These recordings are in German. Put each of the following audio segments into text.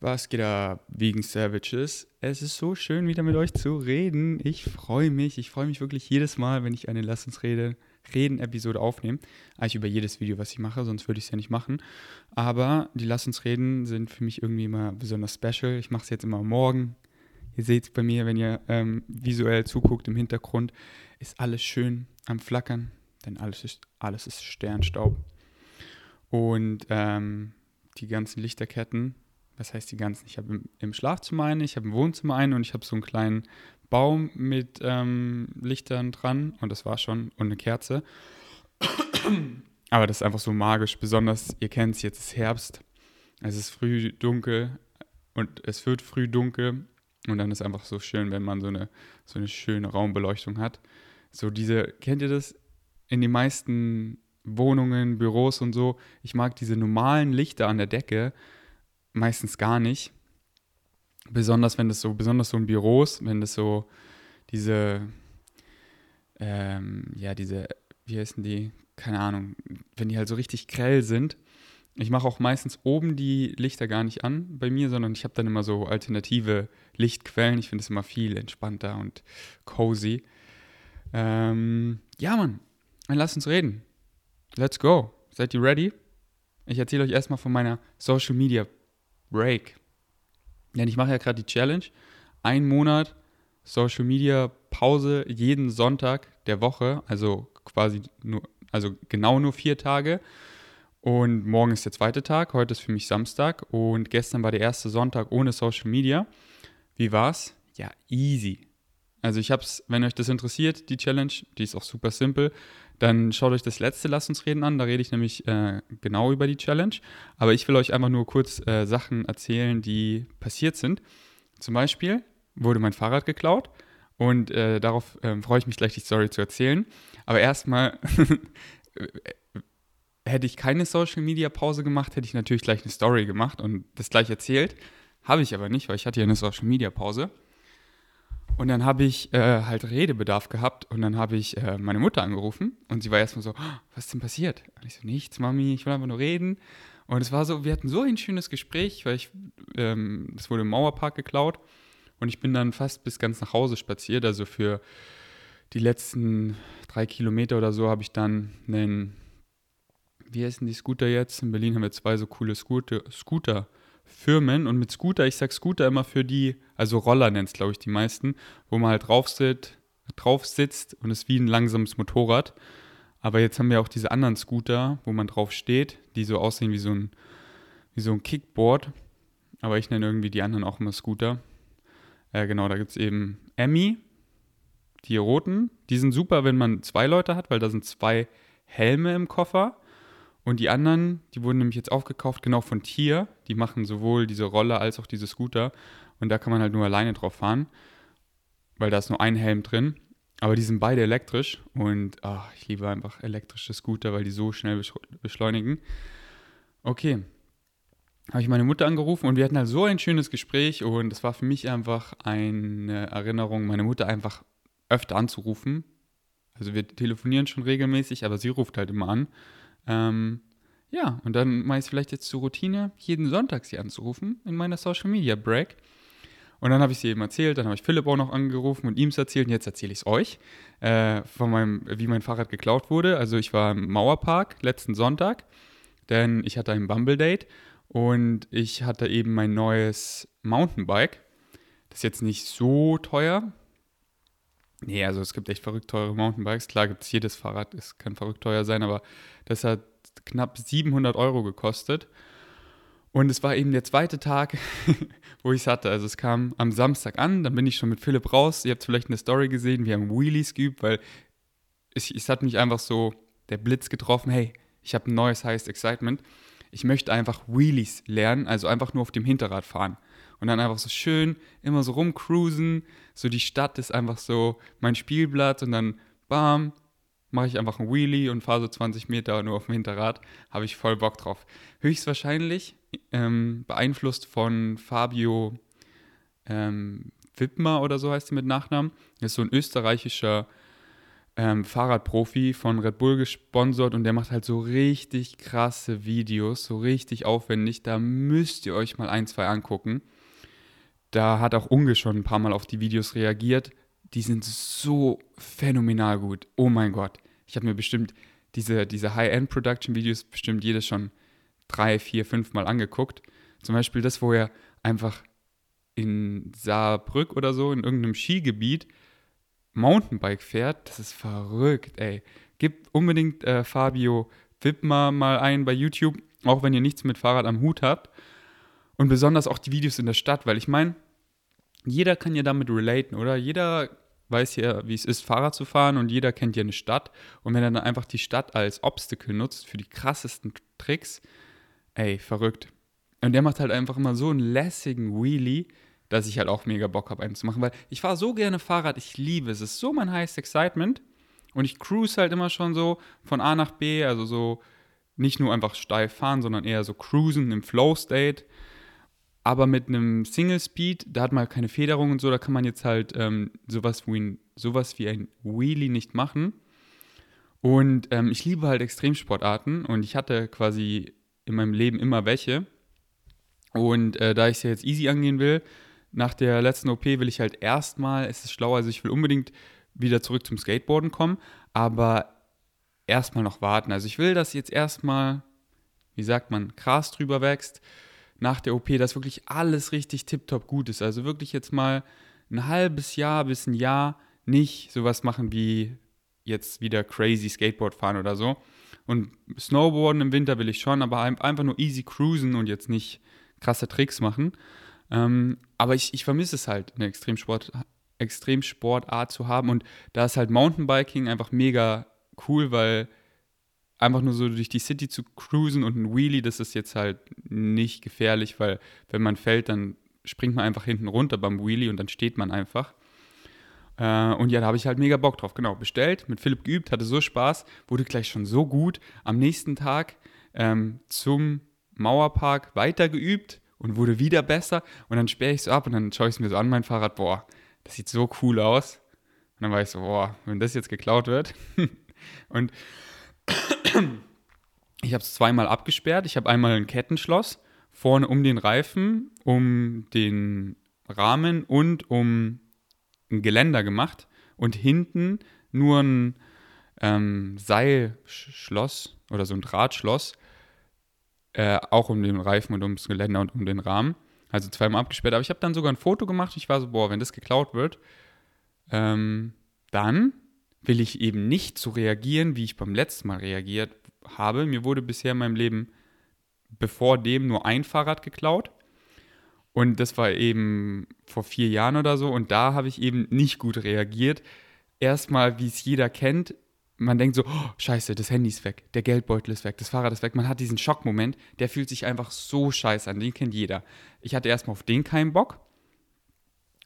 Was geht ab, Vegan Savages? Es ist so schön, wieder mit euch zu reden. Ich freue mich. Ich freue mich wirklich jedes Mal, wenn ich eine Lass uns rede, Reden-Episode aufnehme. Eigentlich über jedes Video, was ich mache, sonst würde ich es ja nicht machen. Aber die Lass uns reden sind für mich irgendwie immer besonders special. Ich mache es jetzt immer morgen. Ihr seht es bei mir, wenn ihr ähm, visuell zuguckt im Hintergrund, ist alles schön am Flackern, denn alles ist, alles ist Sternstaub. Und ähm, die ganzen Lichterketten was heißt die ganzen? Ich habe im, im, Schlafzimmer eine, ich habe im Wohnzimmer eine und ich habe so einen kleinen Baum mit ähm, Lichtern dran und das war schon und eine Kerze. Aber das ist einfach so magisch, besonders, ihr kennt es, jetzt ist Herbst, es ist früh dunkel und es wird früh dunkel und dann ist einfach so schön, wenn man so eine, so eine schöne Raumbeleuchtung hat. So diese, kennt ihr das? In den meisten Wohnungen, Büros und so, ich mag diese normalen Lichter an der Decke, meistens gar nicht. Besonders wenn das so, besonders so in Büros, wenn das so diese, ähm, ja, diese, wie heißen die, keine Ahnung, wenn die halt so richtig grell sind. Ich mache auch meistens oben die Lichter gar nicht an bei mir, sondern ich habe dann immer so alternative Lichtquellen. Ich finde es immer viel entspannter und cozy. Ähm, ja, Mann, dann lasst uns reden. Let's go. Seid ihr ready? Ich erzähle euch erstmal von meiner Social Media Break. Denn ich mache ja gerade die Challenge. Ein Monat Social Media Pause jeden Sonntag der Woche, also quasi nur, also genau nur vier Tage. Und morgen ist der zweite Tag, heute ist für mich Samstag und gestern war der erste Sonntag ohne Social Media. Wie war's? Ja, easy. Also ich hab's, wenn euch das interessiert, die Challenge, die ist auch super simpel. Dann schaut euch das letzte Lass uns reden an. Da rede ich nämlich äh, genau über die Challenge. Aber ich will euch einfach nur kurz äh, Sachen erzählen, die passiert sind. Zum Beispiel wurde mein Fahrrad geklaut. Und äh, darauf ähm, freue ich mich gleich, die Story zu erzählen. Aber erstmal hätte ich keine Social Media Pause gemacht, hätte ich natürlich gleich eine Story gemacht und das gleich erzählt. Habe ich aber nicht, weil ich hatte ja eine Social Media Pause. Und dann habe ich äh, halt Redebedarf gehabt und dann habe ich äh, meine Mutter angerufen und sie war erstmal so, oh, was ist denn passiert? Und ich so, nichts, Mami, ich will einfach nur reden. Und es war so, wir hatten so ein schönes Gespräch, weil ich, ähm, wurde im Mauerpark geklaut und ich bin dann fast bis ganz nach Hause spaziert. Also für die letzten drei Kilometer oder so habe ich dann einen, wie heißen die Scooter jetzt? In Berlin haben wir zwei so coole Scooter, Scooter Firmen und mit Scooter, ich sag Scooter immer für die, also Roller nennt es glaube ich die meisten, wo man halt drauf sitzt, drauf sitzt und es ist wie ein langsames Motorrad. Aber jetzt haben wir auch diese anderen Scooter, wo man drauf steht, die so aussehen wie so ein, wie so ein Kickboard. Aber ich nenne irgendwie die anderen auch immer Scooter. Äh, genau, da gibt es eben Emmy, die roten. Die sind super, wenn man zwei Leute hat, weil da sind zwei Helme im Koffer. Und die anderen, die wurden nämlich jetzt aufgekauft, genau von Tier. Die machen sowohl diese Roller als auch diese Scooter. Und da kann man halt nur alleine drauf fahren, weil da ist nur ein Helm drin. Aber die sind beide elektrisch und oh, ich liebe einfach elektrische Scooter, weil die so schnell beschleunigen. Okay, habe ich meine Mutter angerufen und wir hatten halt so ein schönes Gespräch und es war für mich einfach eine Erinnerung, meine Mutter einfach öfter anzurufen. Also wir telefonieren schon regelmäßig, aber sie ruft halt immer an ähm, ja, und dann mache ich es vielleicht jetzt zur Routine, jeden Sonntag sie anzurufen in meiner Social Media Break. Und dann habe ich sie eben erzählt, dann habe ich Philipp auch noch angerufen und ihm es erzählt und jetzt erzähle ich es euch, äh, von meinem, wie mein Fahrrad geklaut wurde. Also ich war im Mauerpark letzten Sonntag, denn ich hatte ein Bumble Date und ich hatte eben mein neues Mountainbike. Das ist jetzt nicht so teuer. Nee, also es gibt echt verrückt teure Mountainbikes. Klar gibt es jedes Fahrrad, es kann verrückt teuer sein, aber das hat knapp 700 Euro gekostet. Und es war eben der zweite Tag, wo ich es hatte. Also es kam am Samstag an, dann bin ich schon mit Philipp raus. Ihr habt vielleicht eine Story gesehen, wir haben Wheelies geübt, weil es, es hat mich einfach so der Blitz getroffen, hey, ich habe ein neues Highest Excitement. Ich möchte einfach Wheelies lernen, also einfach nur auf dem Hinterrad fahren. Und dann einfach so schön, immer so rumcruisen. So die Stadt ist einfach so mein Spielblatt und dann bam, mache ich einfach ein Wheelie und fahre so 20 Meter nur auf dem Hinterrad, habe ich voll Bock drauf. Höchstwahrscheinlich ähm, beeinflusst von Fabio ähm, Wittmer oder so heißt er mit Nachnamen. Das ist so ein österreichischer ähm, Fahrradprofi von Red Bull gesponsert und der macht halt so richtig krasse Videos, so richtig aufwendig. Da müsst ihr euch mal ein, zwei angucken. Da hat auch Unge schon ein paar Mal auf die Videos reagiert. Die sind so phänomenal gut. Oh mein Gott. Ich habe mir bestimmt diese, diese High-End-Production-Videos bestimmt jedes schon drei, vier, fünf Mal angeguckt. Zum Beispiel das, wo er einfach in Saarbrück oder so, in irgendeinem Skigebiet, Mountainbike fährt. Das ist verrückt, ey. Gib unbedingt äh, Fabio Wippmer mal ein bei YouTube, auch wenn ihr nichts mit Fahrrad am Hut habt. Und besonders auch die Videos in der Stadt, weil ich meine, jeder kann ja damit relaten, oder? Jeder weiß ja, wie es ist, Fahrrad zu fahren und jeder kennt ja eine Stadt. Und wenn er dann einfach die Stadt als Obstacle nutzt für die krassesten Tricks, ey, verrückt. Und der macht halt einfach immer so einen lässigen Wheelie, dass ich halt auch mega Bock habe, einen zu machen, weil ich fahre so gerne Fahrrad, ich liebe es. Es ist so mein highest excitement. Und ich cruise halt immer schon so von A nach B, also so nicht nur einfach steil fahren, sondern eher so cruisen im Flow-State. Aber mit einem Single Speed, da hat man halt keine Federung und so, da kann man jetzt halt ähm, sowas, wie ein, sowas wie ein Wheelie nicht machen. Und ähm, ich liebe halt Extremsportarten und ich hatte quasi in meinem Leben immer welche. Und äh, da ich es ja jetzt easy angehen will, nach der letzten OP will ich halt erstmal, es ist schlau, also ich will unbedingt wieder zurück zum Skateboarden kommen, aber erstmal noch warten. Also ich will, dass jetzt erstmal, wie sagt man, Gras drüber wächst nach der OP, dass wirklich alles richtig tiptop gut ist. Also wirklich jetzt mal ein halbes Jahr bis ein Jahr nicht sowas machen wie jetzt wieder crazy Skateboard fahren oder so. Und Snowboarden im Winter will ich schon, aber einfach nur easy cruisen und jetzt nicht krasse Tricks machen. Ähm, aber ich, ich vermisse es halt, eine Extremsport, Extremsportart zu haben. Und da ist halt Mountainbiking einfach mega cool, weil einfach nur so durch die City zu cruisen und ein Wheelie, das ist jetzt halt nicht gefährlich, weil wenn man fällt, dann springt man einfach hinten runter beim Wheelie und dann steht man einfach. Äh, und ja, da habe ich halt mega Bock drauf. Genau, bestellt, mit Philipp geübt, hatte so Spaß, wurde gleich schon so gut. Am nächsten Tag ähm, zum Mauerpark weiter geübt und wurde wieder besser. Und dann sperre ich so ab und dann schaue ich es mir so an, mein Fahrrad, boah, das sieht so cool aus. Und dann war ich so, boah, wenn das jetzt geklaut wird. und ich habe es zweimal abgesperrt. Ich habe einmal ein Kettenschloss vorne um den Reifen, um den Rahmen und um ein Geländer gemacht und hinten nur ein ähm, Seilschloss oder so ein Drahtschloss, äh, auch um den Reifen und ums Geländer und um den Rahmen. Also zweimal abgesperrt. Aber ich habe dann sogar ein Foto gemacht. Ich war so, boah, wenn das geklaut wird, ähm, dann will ich eben nicht so reagieren, wie ich beim letzten Mal reagiert habe. Mir wurde bisher in meinem Leben bevor dem nur ein Fahrrad geklaut. Und das war eben vor vier Jahren oder so. Und da habe ich eben nicht gut reagiert. Erstmal, wie es jeder kennt, man denkt so, oh, scheiße, das Handy ist weg, der Geldbeutel ist weg, das Fahrrad ist weg. Man hat diesen Schockmoment, der fühlt sich einfach so scheiße an, den kennt jeder. Ich hatte erstmal auf den keinen Bock.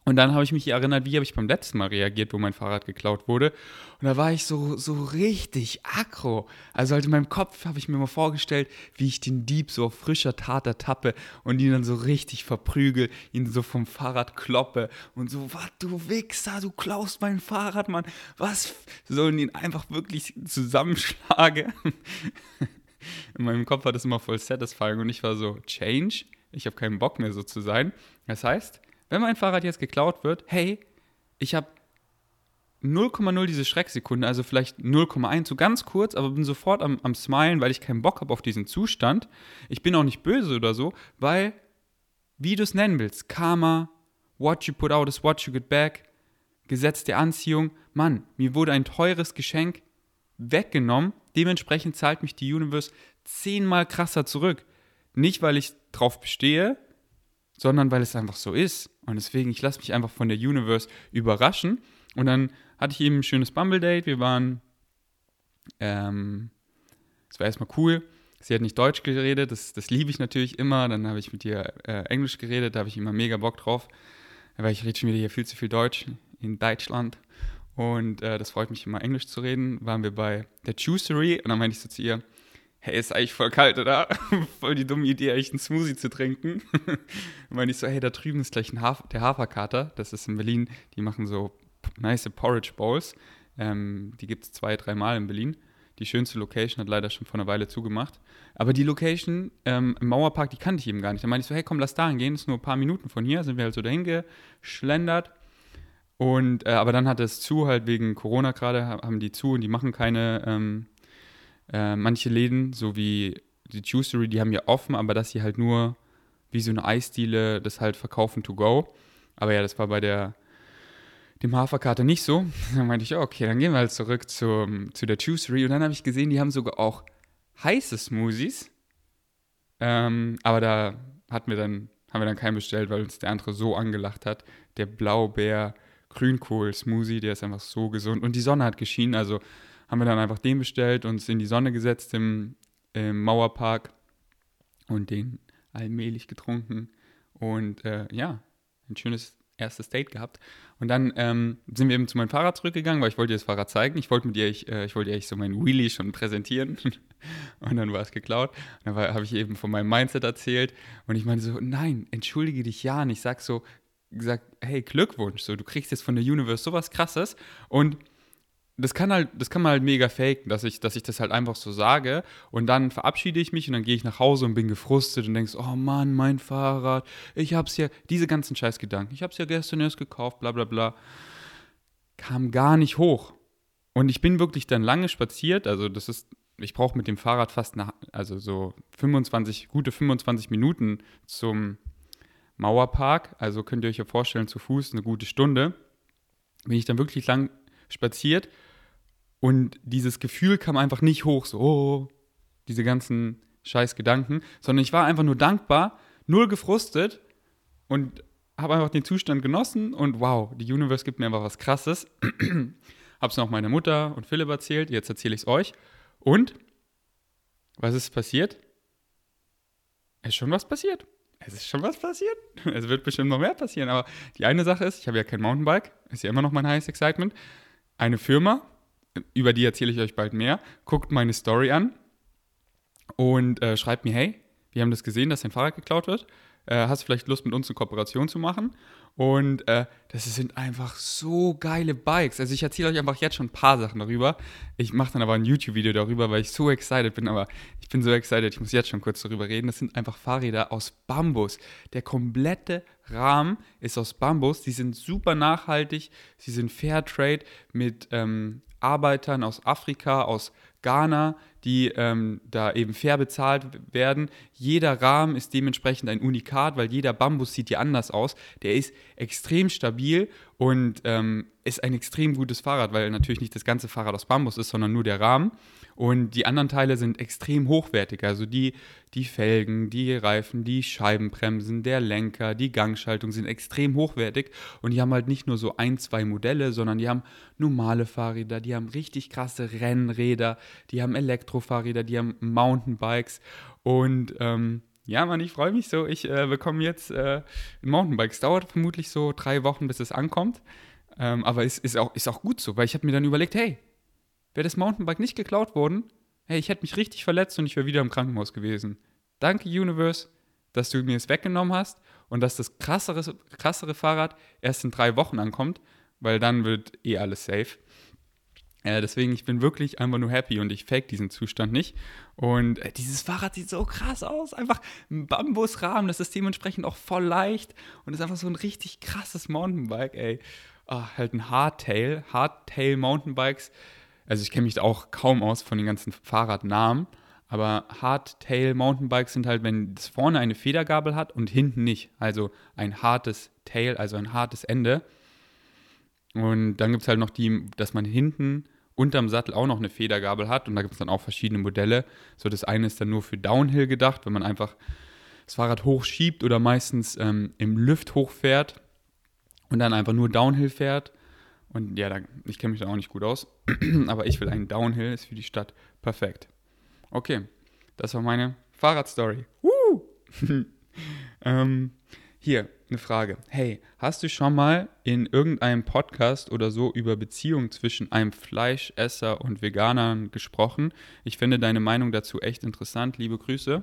Und dann habe ich mich erinnert, wie habe ich beim letzten Mal reagiert, wo mein Fahrrad geklaut wurde. Und da war ich so, so richtig aggro. Also halt in meinem Kopf habe ich mir mal vorgestellt, wie ich den Dieb so auf frischer Tat ertappe und ihn dann so richtig verprügel, ihn so vom Fahrrad kloppe und so, was du Wichser, du klaust mein Fahrrad, Mann. Was? So und ihn einfach wirklich zusammenschlage. In meinem Kopf war das immer voll satisfying und ich war so, Change? Ich habe keinen Bock mehr so zu sein. Das heißt, wenn mein Fahrrad jetzt geklaut wird, hey, ich habe 0,0 diese Schrecksekunde, also vielleicht 0,1, so ganz kurz, aber bin sofort am, am Smilen, weil ich keinen Bock habe auf diesen Zustand. Ich bin auch nicht böse oder so, weil, wie du es nennen willst, Karma, what you put out is what you get back, Gesetz der Anziehung, Mann, mir wurde ein teures Geschenk weggenommen, dementsprechend zahlt mich die Universe zehnmal krasser zurück. Nicht, weil ich drauf bestehe, sondern weil es einfach so ist. Und deswegen, ich lasse mich einfach von der Universe überraschen. Und dann hatte ich eben ein schönes Bumble-Date. Wir waren, ähm, es war erstmal cool. Sie hat nicht Deutsch geredet, das, das liebe ich natürlich immer. Dann habe ich mit ihr äh, Englisch geredet, da habe ich immer mega Bock drauf. Weil ich rede schon wieder hier viel zu viel Deutsch in Deutschland. Und äh, das freut mich immer, Englisch zu reden. Waren wir bei der Juicery und dann meinte ich so zu ihr, hey, ist eigentlich voll kalt, oder? voll die dumme Idee, eigentlich einen Smoothie zu trinken. und meine ich so, hey, da drüben ist gleich Haf der Haferkater. Das ist in Berlin, die machen so nice Porridge Bowls. Ähm, die gibt es zwei, dreimal in Berlin. Die schönste Location hat leider schon vor einer Weile zugemacht. Aber die Location ähm, im Mauerpark, die kannte ich eben gar nicht. Da meinte ich so, hey, komm, lass da hingehen. Ist nur ein paar Minuten von hier. Sind wir halt so dahin geschlendert. Und, äh, aber dann hat es zu, halt wegen Corona gerade, haben die zu und die machen keine, ähm, äh, manche Läden, so wie die Juicery, die haben ja offen, aber dass sie halt nur wie so eine Eisdiele das halt verkaufen to go. Aber ja, das war bei der dem Haferkater nicht so. Dann meinte ich, okay, dann gehen wir halt zurück zum, zu der Juicery. Und dann habe ich gesehen, die haben sogar auch heiße Smoothies. Ähm, aber da hatten wir dann, haben wir dann keinen bestellt, weil uns der andere so angelacht hat. Der Blaubeer Grünkohl Smoothie, der ist einfach so gesund. Und die Sonne hat geschienen, also haben wir dann einfach den bestellt, uns in die Sonne gesetzt im, im Mauerpark und den allmählich getrunken. Und äh, ja, ein schönes erstes Date gehabt. Und dann ähm, sind wir eben zu meinem Fahrrad zurückgegangen, weil ich wollte dir das Fahrrad zeigen. Ich wollte mit dir, ich, äh, ich wollte eigentlich so mein Wheelie schon präsentieren. und dann war es geklaut. Und dann habe ich eben von meinem Mindset erzählt. Und ich meinte so, nein, entschuldige dich ja nicht. Ich sag so, gesagt, hey, Glückwunsch, so, du kriegst jetzt von der Universe sowas krasses. Und das kann halt, das kann man halt mega faken, dass ich, dass ich das halt einfach so sage. Und dann verabschiede ich mich und dann gehe ich nach Hause und bin gefrustet und denkst, oh Mann, mein Fahrrad, ich hab's ja, diese ganzen Scheißgedanken, ich hab's ja gestern erst gekauft, bla bla bla, kam gar nicht hoch. Und ich bin wirklich dann lange spaziert, also das ist, ich brauche mit dem Fahrrad fast nach, also so 25, gute 25 Minuten zum Mauerpark, also könnt ihr euch ja vorstellen, zu Fuß eine gute Stunde, bin ich dann wirklich lang spaziert und dieses Gefühl kam einfach nicht hoch, so, oh, diese ganzen scheiß Gedanken, sondern ich war einfach nur dankbar, null gefrustet und habe einfach den Zustand genossen und wow, die Universe gibt mir einfach was Krasses. Hab's noch meiner Mutter und Philipp erzählt, jetzt erzähle ich es euch. Und was ist passiert? Es ist schon was passiert. Es ist schon was passiert. Es wird bestimmt noch mehr passieren. Aber die eine Sache ist, ich habe ja kein Mountainbike, ist ja immer noch mein highest excitement. Eine Firma über die erzähle ich euch bald mehr, guckt meine Story an und äh, schreibt mir, hey, wir haben das gesehen, dass dein Fahrrad geklaut wird. Äh, hast du vielleicht Lust, mit uns eine Kooperation zu machen? Und äh, das sind einfach so geile Bikes. Also ich erzähle euch einfach jetzt schon ein paar Sachen darüber. Ich mache dann aber ein YouTube-Video darüber, weil ich so excited bin. Aber ich bin so excited, ich muss jetzt schon kurz darüber reden. Das sind einfach Fahrräder aus Bambus. Der komplette Rahmen ist aus Bambus. Die sind super nachhaltig. Sie sind Fairtrade mit ähm, Arbeitern aus Afrika, aus Ghana, die ähm, da eben fair bezahlt werden. Jeder Rahmen ist dementsprechend ein Unikat, weil jeder Bambus sieht ja anders aus. Der ist extrem stabil und ähm, ist ein extrem gutes Fahrrad, weil natürlich nicht das ganze Fahrrad aus Bambus ist, sondern nur der Rahmen. Und die anderen Teile sind extrem hochwertig. Also die, die Felgen, die Reifen, die Scheibenbremsen, der Lenker, die Gangschaltung sind extrem hochwertig. Und die haben halt nicht nur so ein, zwei Modelle, sondern die haben normale Fahrräder, die haben richtig krasse Rennräder, die haben Elektrofahrräder, die haben Mountainbikes. Und ähm, ja, Mann, ich freue mich so. Ich äh, bekomme jetzt äh, ein Mountainbike. Es dauert vermutlich so drei Wochen, bis es ankommt. Ähm, aber es ist auch, ist auch gut so, weil ich habe mir dann überlegt, hey, Wäre das Mountainbike nicht geklaut worden, hey, ich hätte mich richtig verletzt und ich wäre wieder im Krankenhaus gewesen. Danke, Universe, dass du mir es weggenommen hast und dass das krassere, krassere Fahrrad erst in drei Wochen ankommt, weil dann wird eh alles safe. Äh, deswegen, ich bin wirklich einfach nur happy und ich fake diesen Zustand nicht. Und äh, dieses Fahrrad sieht so krass aus. Einfach ein Bambusrahmen, das ist dementsprechend auch voll leicht und ist einfach so ein richtig krasses Mountainbike, ey. Oh, halt ein Hardtail. Hardtail Mountainbikes also ich kenne mich auch kaum aus von den ganzen Fahrradnamen, aber Hardtail Mountainbikes sind halt, wenn das vorne eine Federgabel hat und hinten nicht. Also ein hartes Tail, also ein hartes Ende. Und dann gibt es halt noch die, dass man hinten unterm Sattel auch noch eine Federgabel hat und da gibt es dann auch verschiedene Modelle. So das eine ist dann nur für Downhill gedacht, wenn man einfach das Fahrrad hochschiebt oder meistens ähm, im Lüft hochfährt und dann einfach nur Downhill fährt. Und ja, da, ich kenne mich da auch nicht gut aus, aber ich will einen Downhill, ist für die Stadt perfekt. Okay, das war meine Fahrradstory. ähm, hier, eine Frage. Hey, hast du schon mal in irgendeinem Podcast oder so über Beziehungen zwischen einem Fleischesser und Veganern gesprochen? Ich finde deine Meinung dazu echt interessant. Liebe Grüße.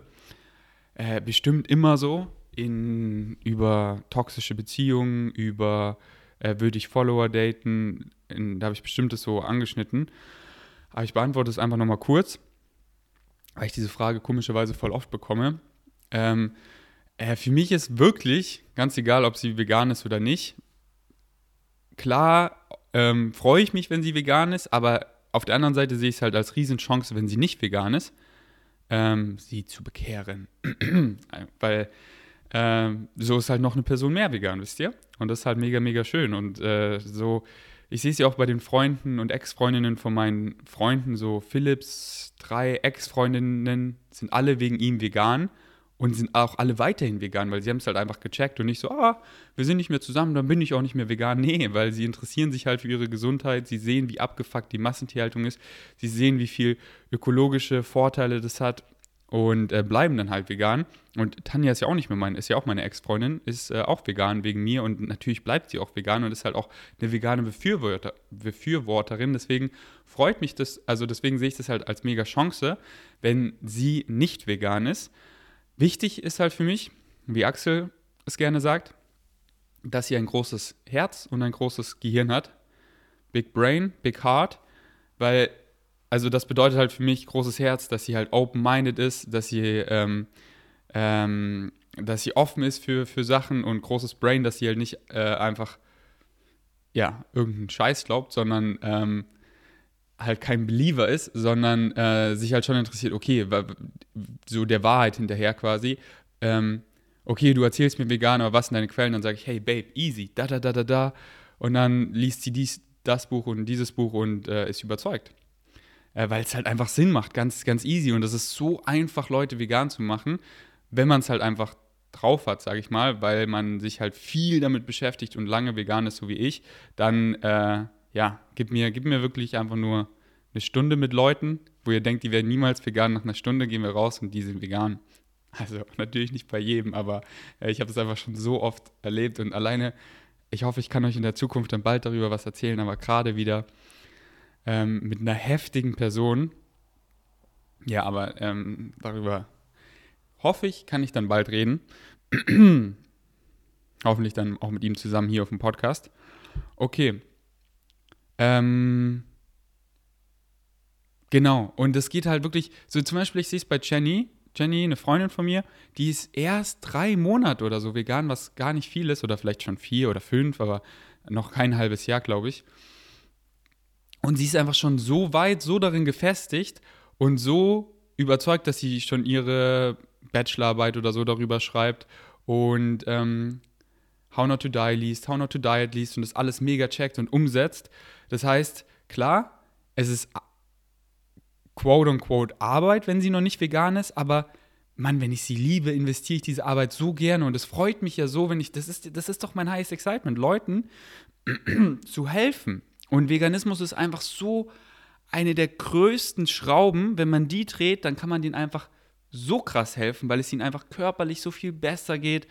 Äh, bestimmt immer so in, über toxische Beziehungen, über äh, würde ich Follower daten? In, da habe ich bestimmtes so angeschnitten. Aber ich beantworte es einfach nochmal kurz, weil ich diese Frage komischerweise voll oft bekomme. Ähm, äh, für mich ist wirklich, ganz egal, ob sie vegan ist oder nicht, klar ähm, freue ich mich, wenn sie vegan ist, aber auf der anderen Seite sehe ich es halt als Riesenchance, wenn sie nicht vegan ist, ähm, sie zu bekehren. Weil ähm, so ist halt noch eine Person mehr vegan, wisst ihr? Und das ist halt mega, mega schön. Und äh, so, ich sehe es ja auch bei den Freunden und Ex-Freundinnen von meinen Freunden, so Philips drei Ex-Freundinnen sind alle wegen ihm vegan und sind auch alle weiterhin vegan, weil sie haben es halt einfach gecheckt und nicht so, ah, wir sind nicht mehr zusammen, dann bin ich auch nicht mehr vegan. Nee, weil sie interessieren sich halt für ihre Gesundheit, sie sehen, wie abgefuckt die Massentierhaltung ist, sie sehen, wie viel ökologische Vorteile das hat und äh, bleiben dann halt vegan. Und Tanja ist ja auch nicht mehr meine, ist ja auch meine Ex-Freundin, ist äh, auch vegan wegen mir und natürlich bleibt sie auch vegan und ist halt auch eine vegane Befürworter, Befürworterin. Deswegen freut mich das, also deswegen sehe ich das halt als mega Chance, wenn sie nicht vegan ist Wichtig ist halt für mich, wie Axel es gerne sagt, dass sie ein großes Herz und ein großes Gehirn hat. Big Brain, Big Heart, weil, also das bedeutet halt für mich großes Herz, dass sie halt open-minded ist, dass sie, ähm, ähm, dass sie offen ist für, für Sachen und großes Brain, dass sie halt nicht äh, einfach, ja, irgendeinen Scheiß glaubt, sondern ähm, halt kein Believer ist, sondern äh, sich halt schon interessiert, okay, so der Wahrheit hinterher quasi. Ähm, okay, du erzählst mir vegan, aber was sind deine Quellen? Dann sage ich, hey Babe, easy, da, da, da, da, da. Und dann liest sie dies, das Buch und dieses Buch und äh, ist überzeugt. Äh, Weil es halt einfach Sinn macht, ganz, ganz easy. Und es ist so einfach, Leute vegan zu machen, wenn man es halt einfach drauf hat, sage ich mal, weil man sich halt viel damit beschäftigt und lange vegan ist, so wie ich, dann äh, ja, gib mir, gib mir wirklich einfach nur eine Stunde mit Leuten, wo ihr denkt, die werden niemals vegan. Nach einer Stunde gehen wir raus und die sind vegan. Also natürlich nicht bei jedem, aber äh, ich habe das einfach schon so oft erlebt und alleine, ich hoffe, ich kann euch in der Zukunft dann bald darüber was erzählen, aber gerade wieder ähm, mit einer heftigen Person. Ja, aber ähm, darüber hoffe ich, kann ich dann bald reden. Hoffentlich dann auch mit ihm zusammen hier auf dem Podcast. Okay, ähm, genau, und es geht halt wirklich, so zum Beispiel, ich sehe es bei Jenny, Jenny, eine Freundin von mir, die ist erst drei Monate oder so vegan, was gar nicht viel ist, oder vielleicht schon vier oder fünf, aber noch kein halbes Jahr, glaube ich. Und sie ist einfach schon so weit, so darin gefestigt und so überzeugt, dass sie schon ihre Bachelorarbeit oder so darüber schreibt und ähm, How Not to Die liest, How Not to Diet liest und das alles mega checkt und umsetzt. Das heißt, klar, es ist quote unquote Arbeit, wenn sie noch nicht vegan ist, aber Mann, wenn ich sie liebe, investiere ich diese Arbeit so gerne und es freut mich ja so, wenn ich, das ist, das ist doch mein highest excitement, Leuten zu helfen. Und Veganismus ist einfach so eine der größten Schrauben, wenn man die dreht, dann kann man denen einfach so krass helfen, weil es ihnen einfach körperlich so viel besser geht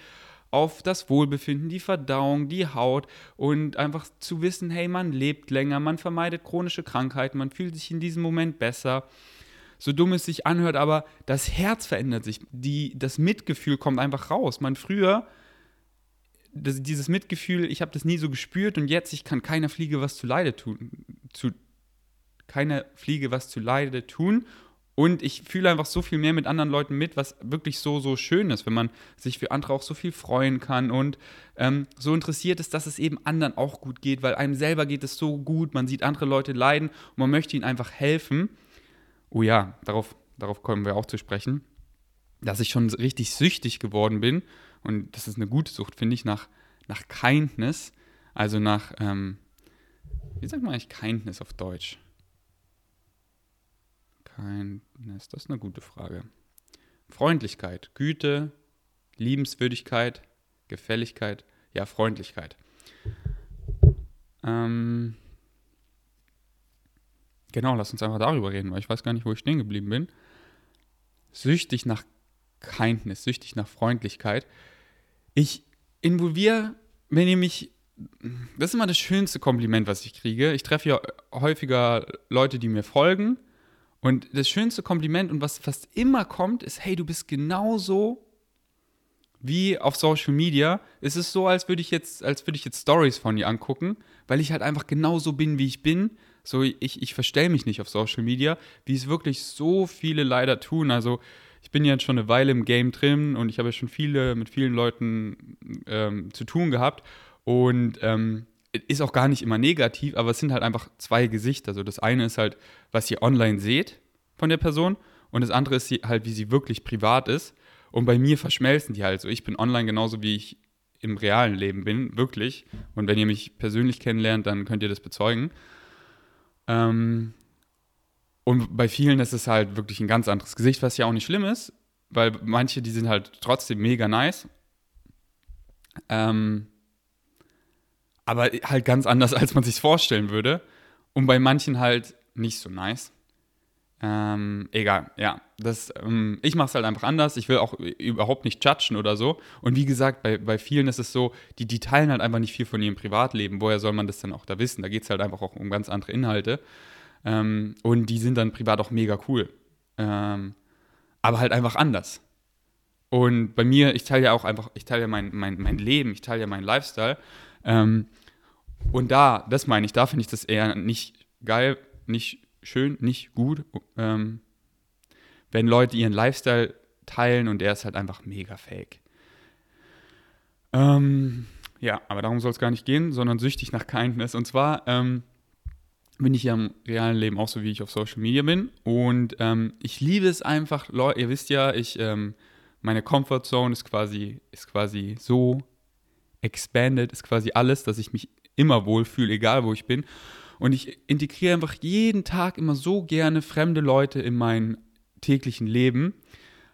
auf das Wohlbefinden, die Verdauung, die Haut und einfach zu wissen, hey, man lebt länger, man vermeidet chronische Krankheiten, man fühlt sich in diesem Moment besser. So dumm es sich anhört, aber das Herz verändert sich, die, das Mitgefühl kommt einfach raus. Man früher, das, dieses Mitgefühl, ich habe das nie so gespürt und jetzt, ich kann keiner Fliege was zu Leide tun, zu, keiner Fliege was zu Leide tun und ich fühle einfach so viel mehr mit anderen Leuten mit, was wirklich so, so schön ist, wenn man sich für andere auch so viel freuen kann und ähm, so interessiert ist, dass es eben anderen auch gut geht, weil einem selber geht es so gut, man sieht andere Leute leiden und man möchte ihnen einfach helfen. Oh ja, darauf, darauf kommen wir auch zu sprechen, dass ich schon richtig süchtig geworden bin und das ist eine gute Sucht, finde ich, nach, nach Kindness, also nach, ähm, wie sagt man eigentlich Kindness auf Deutsch? Kindness, das ist eine gute Frage. Freundlichkeit, Güte, Liebenswürdigkeit, Gefälligkeit, ja, Freundlichkeit. Ähm, genau, lass uns einfach darüber reden, weil ich weiß gar nicht, wo ich stehen geblieben bin. Süchtig nach Kindness, süchtig nach Freundlichkeit. Ich involviere, wenn ihr mich das ist immer das schönste Kompliment, was ich kriege. Ich treffe ja häufiger Leute, die mir folgen und das schönste Kompliment und was fast immer kommt, ist, hey, du bist genauso, wie auf Social Media, ist es so, als würde ich jetzt, als würde ich jetzt Stories von ihr angucken, weil ich halt einfach genauso bin, wie ich bin. So, ich, ich verstelle mich nicht auf Social Media, wie es wirklich so viele leider tun. Also, ich bin jetzt schon eine Weile im Game drin und ich habe ja schon viele, mit vielen Leuten ähm, zu tun gehabt. Und ähm, ist auch gar nicht immer negativ, aber es sind halt einfach zwei Gesichter. Also das eine ist halt, was ihr online seht von der Person und das andere ist halt, wie sie wirklich privat ist. Und bei mir verschmelzen die halt so. Ich bin online genauso, wie ich im realen Leben bin, wirklich. Und wenn ihr mich persönlich kennenlernt, dann könnt ihr das bezeugen. Ähm, und bei vielen ist es halt wirklich ein ganz anderes Gesicht, was ja auch nicht schlimm ist, weil manche, die sind halt trotzdem mega nice. Ähm, aber halt ganz anders, als man sich vorstellen würde. Und bei manchen halt nicht so nice. Ähm, egal, ja. Das, ähm, ich mache es halt einfach anders. Ich will auch überhaupt nicht judgen oder so. Und wie gesagt, bei, bei vielen ist es so, die, die teilen halt einfach nicht viel von ihrem Privatleben. Woher soll man das dann auch da wissen? Da geht es halt einfach auch um ganz andere Inhalte. Ähm, und die sind dann privat auch mega cool. Ähm, aber halt einfach anders. Und bei mir, ich teile ja auch einfach, ich teile ja mein, mein, mein Leben, ich teile ja meinen Lifestyle. Ähm, und da, das meine ich, da finde ich das eher nicht geil, nicht schön, nicht gut, ähm, wenn Leute ihren Lifestyle teilen und der ist halt einfach mega fake. Ähm, ja, aber darum soll es gar nicht gehen, sondern süchtig nach Kindness. Und zwar ähm, bin ich ja im realen Leben auch so, wie ich auf Social Media bin. Und ähm, ich liebe es einfach, Leute, ihr wisst ja, ich, ähm, meine Comfort Zone ist quasi, ist quasi so expanded, ist quasi alles, dass ich mich immer wohlfühle, egal wo ich bin. Und ich integriere einfach jeden Tag immer so gerne fremde Leute in mein täglichen Leben.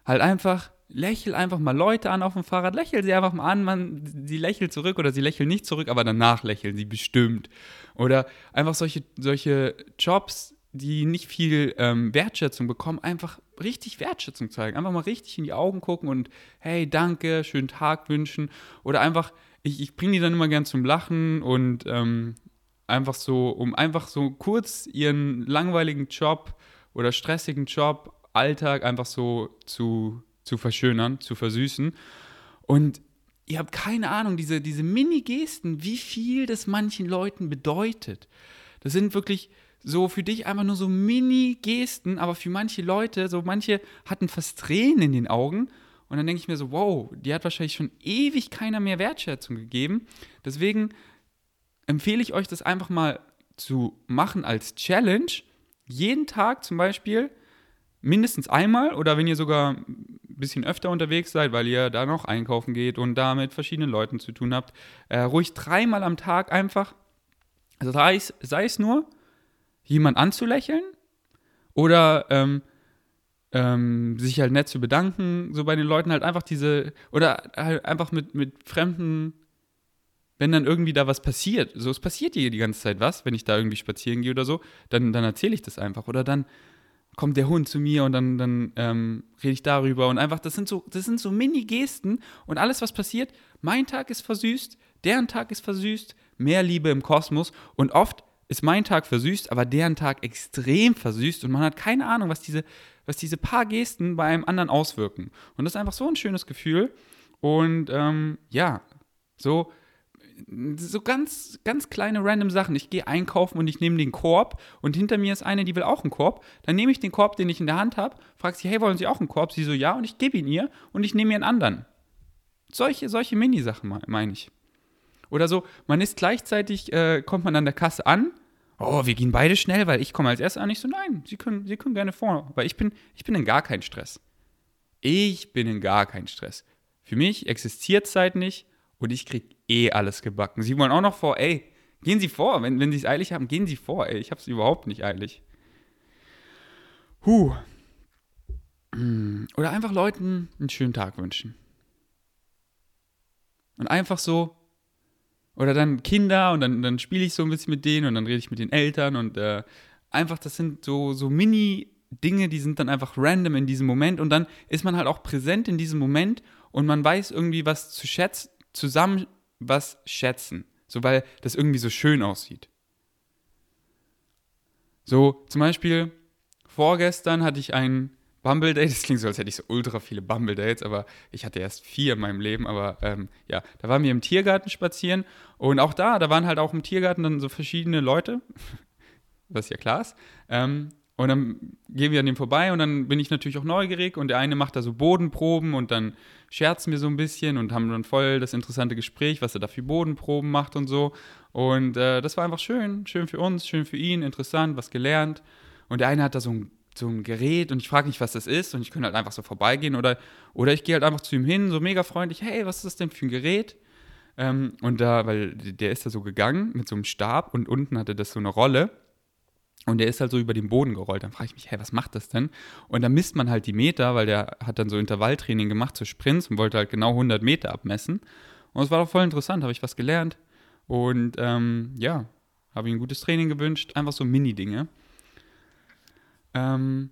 Halt einfach, lächel einfach mal Leute an auf dem Fahrrad, lächel sie einfach mal an, man, sie lächelt zurück oder sie lächeln nicht zurück, aber danach lächeln sie bestimmt. Oder einfach solche, solche Jobs, die nicht viel ähm, Wertschätzung bekommen, einfach richtig Wertschätzung zeigen. Einfach mal richtig in die Augen gucken und hey, danke, schönen Tag wünschen. Oder einfach, ich, ich bringe die dann immer gern zum Lachen und ähm, einfach so, um einfach so kurz ihren langweiligen Job oder stressigen Job, Alltag einfach so zu, zu verschönern, zu versüßen. Und ihr habt keine Ahnung, diese, diese Mini-Gesten, wie viel das manchen Leuten bedeutet. Das sind wirklich so für dich einfach nur so Mini-Gesten, aber für manche Leute, so manche hatten fast Tränen in den Augen. Und dann denke ich mir so, wow, die hat wahrscheinlich schon ewig keiner mehr Wertschätzung gegeben. Deswegen empfehle ich euch das einfach mal zu machen als Challenge. Jeden Tag zum Beispiel mindestens einmal oder wenn ihr sogar ein bisschen öfter unterwegs seid, weil ihr da noch einkaufen geht und da mit verschiedenen Leuten zu tun habt, äh, ruhig dreimal am Tag einfach, also sei es, sei es nur, jemand anzulächeln oder ähm, ähm, sich halt nett zu bedanken, so bei den Leuten halt einfach diese, oder halt einfach mit, mit fremden wenn dann irgendwie da was passiert, so es passiert hier die ganze Zeit was, wenn ich da irgendwie spazieren gehe oder so, dann, dann erzähle ich das einfach. Oder dann kommt der Hund zu mir und dann, dann ähm, rede ich darüber und einfach, das sind so, so Mini-Gesten und alles, was passiert, mein Tag ist versüßt, deren Tag ist versüßt, mehr Liebe im Kosmos und oft ist mein Tag versüßt, aber deren Tag extrem versüßt und man hat keine Ahnung, was diese, was diese paar Gesten bei einem anderen auswirken. Und das ist einfach so ein schönes Gefühl. Und ähm, ja, so so ganz, ganz kleine random Sachen. Ich gehe einkaufen und ich nehme den Korb und hinter mir ist eine, die will auch einen Korb. Dann nehme ich den Korb, den ich in der Hand habe, frage sie, hey, wollen Sie auch einen Korb? Sie so, ja, und ich gebe ihn ihr und ich nehme mir einen anderen. Solche, solche Mini-Sachen meine ich. Oder so, man ist gleichzeitig, äh, kommt man an der Kasse an, oh, wir gehen beide schnell, weil ich komme als erstes an. Ich so, nein, Sie können, Sie können gerne vor, weil ich bin, ich bin in gar keinen Stress. Ich bin in gar keinen Stress. Für mich existiert Zeit nicht und ich kriege eh alles gebacken. Sie wollen auch noch vor, ey, gehen Sie vor, wenn, wenn Sie es eilig haben, gehen Sie vor, ey, ich habe es überhaupt nicht eilig. Huh. Oder einfach Leuten einen schönen Tag wünschen. Und einfach so, oder dann Kinder und dann, dann spiele ich so ein bisschen mit denen und dann rede ich mit den Eltern und äh, einfach, das sind so, so Mini-Dinge, die sind dann einfach random in diesem Moment und dann ist man halt auch präsent in diesem Moment und man weiß irgendwie was zu schätzen, zusammen was schätzen. So, weil das irgendwie so schön aussieht. So, zum Beispiel, vorgestern hatte ich ein Bumble Date, das klingt so, als hätte ich so ultra viele Bumble Dates, aber ich hatte erst vier in meinem Leben. Aber ähm, ja, da waren wir im Tiergarten spazieren und auch da, da waren halt auch im Tiergarten dann so verschiedene Leute, was ja klar ist. Ähm, und dann gehen wir an dem vorbei und dann bin ich natürlich auch neugierig und der eine macht da so Bodenproben und dann scherzen wir so ein bisschen und haben dann voll das interessante Gespräch, was er da für Bodenproben macht und so. Und äh, das war einfach schön, schön für uns, schön für ihn, interessant, was gelernt. Und der eine hat da so ein, so ein Gerät und ich frage nicht, was das ist und ich könnte halt einfach so vorbeigehen oder, oder ich gehe halt einfach zu ihm hin, so mega freundlich, hey, was ist das denn für ein Gerät? Ähm, und da, weil der ist da so gegangen mit so einem Stab und unten hatte das so eine Rolle und der ist halt so über den Boden gerollt. Dann frage ich mich, hey, was macht das denn? Und dann misst man halt die Meter, weil der hat dann so Intervalltraining gemacht zu Sprints und wollte halt genau 100 Meter abmessen. Und es war doch voll interessant, habe ich was gelernt. Und ähm, ja, habe ihm ein gutes Training gewünscht. Einfach so Mini-Dinge. Ähm,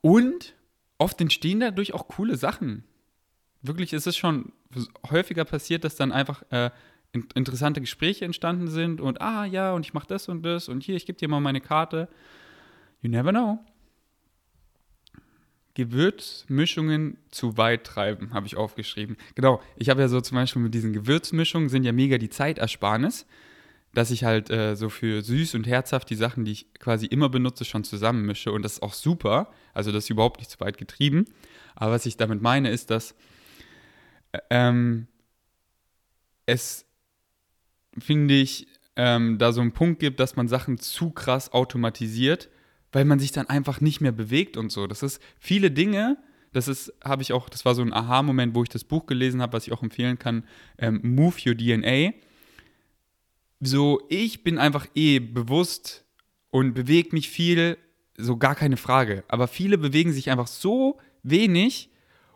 und oft entstehen dadurch auch coole Sachen. Wirklich ist es schon häufiger passiert, dass dann einfach äh, interessante Gespräche entstanden sind und ah ja, und ich mache das und das und hier, ich gebe dir mal meine Karte. You never know. Gewürzmischungen zu weit treiben, habe ich aufgeschrieben. Genau, ich habe ja so zum Beispiel mit diesen Gewürzmischungen sind ja mega die Zeitersparnis, dass ich halt äh, so für süß und herzhaft die Sachen, die ich quasi immer benutze, schon zusammenmische und das ist auch super. Also das ist überhaupt nicht zu weit getrieben. Aber was ich damit meine, ist, dass äh, ähm, es finde ich, ähm, da so einen Punkt gibt, dass man Sachen zu krass automatisiert, weil man sich dann einfach nicht mehr bewegt und so. Das ist viele Dinge, das ist, habe ich auch, das war so ein Aha-Moment, wo ich das Buch gelesen habe, was ich auch empfehlen kann, ähm, Move Your DNA. So, ich bin einfach eh bewusst und bewege mich viel, so gar keine Frage. Aber viele bewegen sich einfach so wenig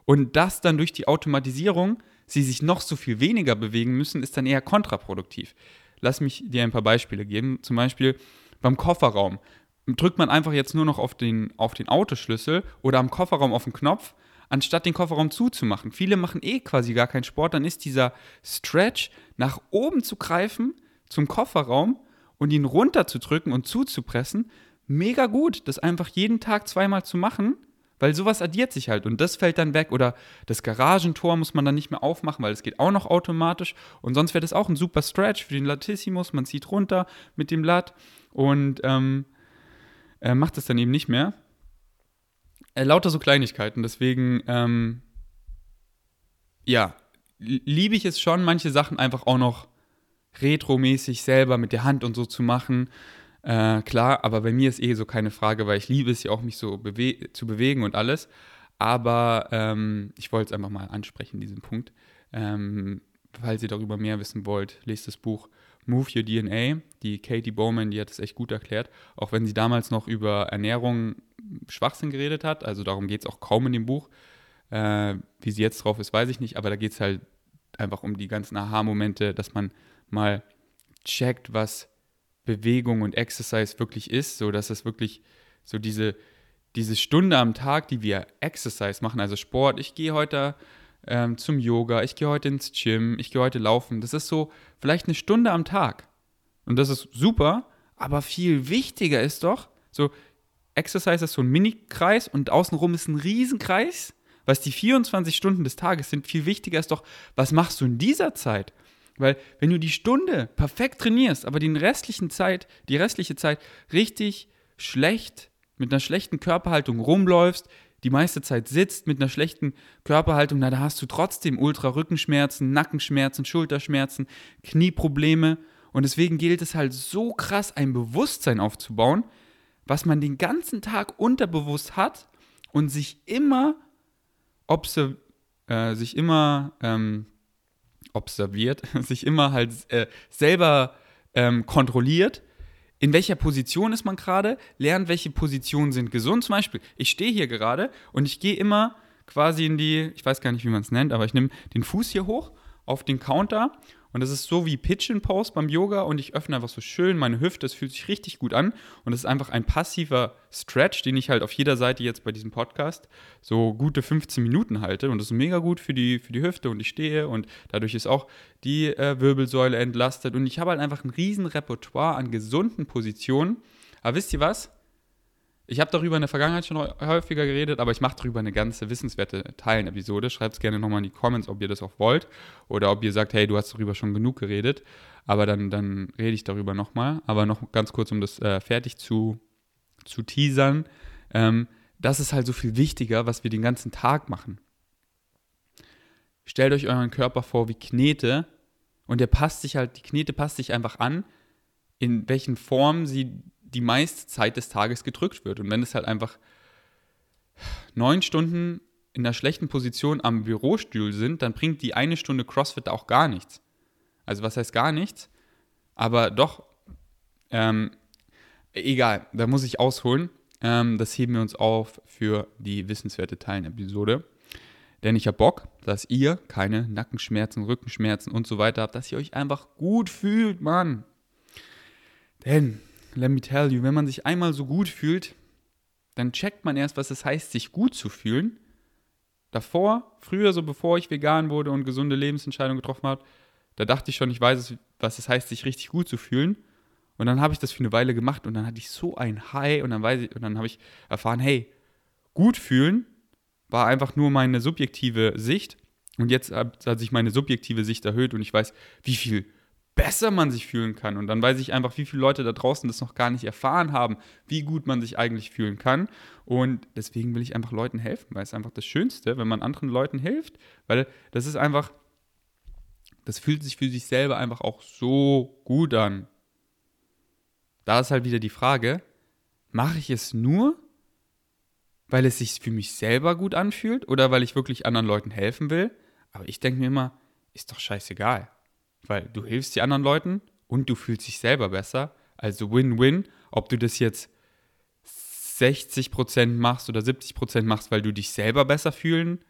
und das dann durch die Automatisierung sie sich noch so viel weniger bewegen müssen, ist dann eher kontraproduktiv. Lass mich dir ein paar Beispiele geben. Zum Beispiel beim Kofferraum. Drückt man einfach jetzt nur noch auf den, auf den Autoschlüssel oder am Kofferraum auf den Knopf, anstatt den Kofferraum zuzumachen. Viele machen eh quasi gar keinen Sport, dann ist dieser Stretch nach oben zu greifen zum Kofferraum und ihn runterzudrücken und zuzupressen, mega gut, das einfach jeden Tag zweimal zu machen weil sowas addiert sich halt und das fällt dann weg. Oder das Garagentor muss man dann nicht mehr aufmachen, weil es geht auch noch automatisch. Und sonst wäre das auch ein super Stretch für den Latissimus. Man zieht runter mit dem Lat und ähm, äh, macht das dann eben nicht mehr. Äh, lauter so Kleinigkeiten. Deswegen, ähm, ja, liebe ich es schon, manche Sachen einfach auch noch retromäßig selber mit der Hand und so zu machen. Äh, klar, aber bei mir ist eh so keine Frage, weil ich liebe es ja auch, mich so bewe zu bewegen und alles. Aber ähm, ich wollte es einfach mal ansprechen, diesen Punkt. Ähm, falls ihr darüber mehr wissen wollt, lest das Buch Move Your DNA. Die Katie Bowman, die hat es echt gut erklärt. Auch wenn sie damals noch über Ernährung Schwachsinn geredet hat. Also darum geht es auch kaum in dem Buch. Äh, wie sie jetzt drauf ist, weiß ich nicht. Aber da geht es halt einfach um die ganzen Aha-Momente, dass man mal checkt, was Bewegung und Exercise wirklich ist, so dass es wirklich so diese, diese Stunde am Tag, die wir Exercise machen, also Sport, ich gehe heute ähm, zum Yoga, ich gehe heute ins Gym, ich gehe heute laufen, das ist so vielleicht eine Stunde am Tag. Und das ist super, aber viel wichtiger ist doch, so Exercise ist so ein Mini-Kreis und außenrum ist ein Riesenkreis. Was die 24 Stunden des Tages sind, viel wichtiger ist doch, was machst du in dieser Zeit? Weil wenn du die Stunde perfekt trainierst, aber die restlichen Zeit, die restliche Zeit richtig schlecht mit einer schlechten Körperhaltung rumläufst, die meiste Zeit sitzt mit einer schlechten Körperhaltung, na, da hast du trotzdem Ultra-Rückenschmerzen, Nackenschmerzen, Schulterschmerzen, Knieprobleme. Und deswegen gilt es halt so krass, ein Bewusstsein aufzubauen, was man den ganzen Tag unterbewusst hat und sich immer, äh, sich immer ähm, observiert, sich immer halt äh, selber ähm, kontrolliert, in welcher Position ist man gerade, lernt, welche Positionen sind gesund. Zum Beispiel, ich stehe hier gerade und ich gehe immer quasi in die, ich weiß gar nicht, wie man es nennt, aber ich nehme den Fuß hier hoch auf den Counter und das ist so wie Pitch and Pose beim Yoga und ich öffne einfach so schön meine Hüfte. Das fühlt sich richtig gut an. Und es ist einfach ein passiver Stretch, den ich halt auf jeder Seite jetzt bei diesem Podcast so gute 15 Minuten halte. Und das ist mega gut für die, für die Hüfte und ich stehe und dadurch ist auch die äh, Wirbelsäule entlastet. Und ich habe halt einfach ein riesen Repertoire an gesunden Positionen. Aber wisst ihr was? Ich habe darüber in der Vergangenheit schon häufiger geredet, aber ich mache darüber eine ganze wissenswerte Teilen-Episode. Schreibt es gerne nochmal in die Comments, ob ihr das auch wollt. Oder ob ihr sagt, hey, du hast darüber schon genug geredet. Aber dann, dann rede ich darüber nochmal. Aber noch ganz kurz, um das äh, fertig zu, zu teasern. Ähm, das ist halt so viel wichtiger, was wir den ganzen Tag machen. Stellt euch euren Körper vor wie Knete und der passt sich halt, die Knete passt sich einfach an, in welchen Formen sie die meiste Zeit des Tages gedrückt wird. Und wenn es halt einfach neun Stunden in einer schlechten Position am Bürostuhl sind, dann bringt die eine Stunde CrossFit auch gar nichts. Also was heißt gar nichts? Aber doch, ähm, egal, da muss ich ausholen. Ähm, das heben wir uns auf für die wissenswerte Teilen-Episode. Denn ich habe Bock, dass ihr keine Nackenschmerzen, Rückenschmerzen und so weiter habt, dass ihr euch einfach gut fühlt, Mann. Denn let me tell you, wenn man sich einmal so gut fühlt, dann checkt man erst, was es heißt, sich gut zu fühlen. Davor, früher, so bevor ich vegan wurde und gesunde Lebensentscheidungen getroffen habe, da dachte ich schon, ich weiß, was es heißt, sich richtig gut zu fühlen. Und dann habe ich das für eine Weile gemacht und dann hatte ich so ein High und dann, weiß ich, und dann habe ich erfahren, hey, gut fühlen war einfach nur meine subjektive Sicht. Und jetzt hat, sich meine subjektive Sicht erhöht und ich weiß, wie viel besser man sich fühlen kann. Und dann weiß ich einfach, wie viele Leute da draußen das noch gar nicht erfahren haben, wie gut man sich eigentlich fühlen kann. Und deswegen will ich einfach Leuten helfen, weil es einfach das Schönste, wenn man anderen Leuten hilft, weil das ist einfach, das fühlt sich für sich selber einfach auch so gut an. Da ist halt wieder die Frage, mache ich es nur, weil es sich für mich selber gut anfühlt oder weil ich wirklich anderen Leuten helfen will? Aber ich denke mir immer, ist doch scheißegal. Weil du hilfst die anderen Leuten und du fühlst dich selber besser. Also Win-Win, ob du das jetzt 60% machst oder 70% machst, weil du dich selber besser fühlen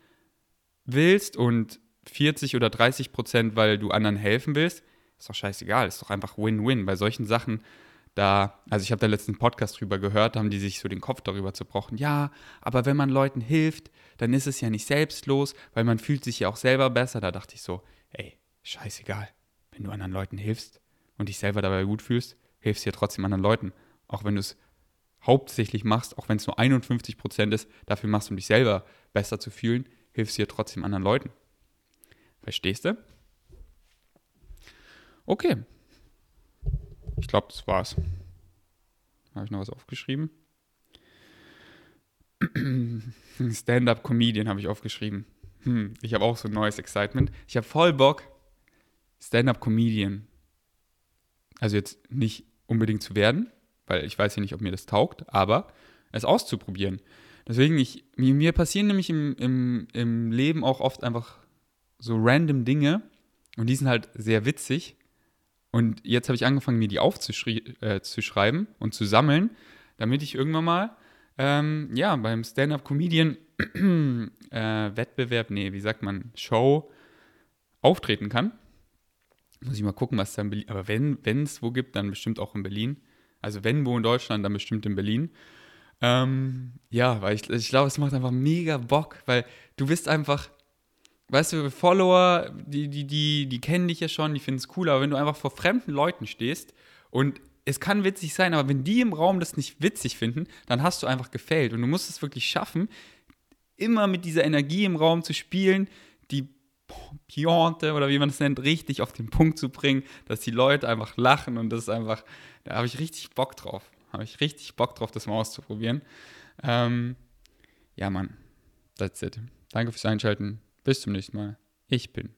willst und 40 oder 30%, weil du anderen helfen willst, ist doch scheißegal, ist doch einfach Win-Win. Bei solchen Sachen, da, also ich habe da letzten Podcast drüber gehört, haben die sich so den Kopf darüber zerbrochen. Ja, aber wenn man Leuten hilft, dann ist es ja nicht selbstlos, weil man fühlt sich ja auch selber besser. Da dachte ich so, ey, scheißegal wenn du anderen Leuten hilfst und dich selber dabei gut fühlst, hilfst du ja trotzdem anderen Leuten. Auch wenn du es hauptsächlich machst, auch wenn es nur 51 Prozent ist, dafür machst du, um dich selber besser zu fühlen, hilfst du ja trotzdem anderen Leuten. Verstehst du? Okay. Ich glaube, das war's. Habe ich noch was aufgeschrieben? Stand-up-Comedian habe ich aufgeschrieben. Hm, ich habe auch so ein neues Excitement. Ich habe voll Bock, Stand-up-Comedian, also jetzt nicht unbedingt zu werden, weil ich weiß ja nicht, ob mir das taugt, aber es auszuprobieren. Deswegen, ich, mir, mir passieren nämlich im, im, im Leben auch oft einfach so random Dinge und die sind halt sehr witzig. Und jetzt habe ich angefangen, mir die aufzuschreiben äh, und zu sammeln, damit ich irgendwann mal ähm, ja, beim Stand-up-Comedian-Wettbewerb, äh, nee, wie sagt man, Show auftreten kann. Muss ich mal gucken, was da in Berlin. Aber wenn es wo gibt, dann bestimmt auch in Berlin. Also wenn wo in Deutschland, dann bestimmt in Berlin. Ähm, ja, weil ich, ich glaube, es macht einfach mega Bock, weil du bist einfach, weißt du, Follower, die, die, die, die kennen dich ja schon, die finden es cool, aber wenn du einfach vor fremden Leuten stehst und es kann witzig sein, aber wenn die im Raum das nicht witzig finden, dann hast du einfach gefällt. Und du musst es wirklich schaffen, immer mit dieser Energie im Raum zu spielen, die Pointe oder wie man es nennt, richtig auf den Punkt zu bringen, dass die Leute einfach lachen und das ist einfach, da habe ich richtig Bock drauf. Habe ich richtig Bock drauf, das mal auszuprobieren. Ähm, ja, Mann, that's it. Danke fürs Einschalten. Bis zum nächsten Mal. Ich bin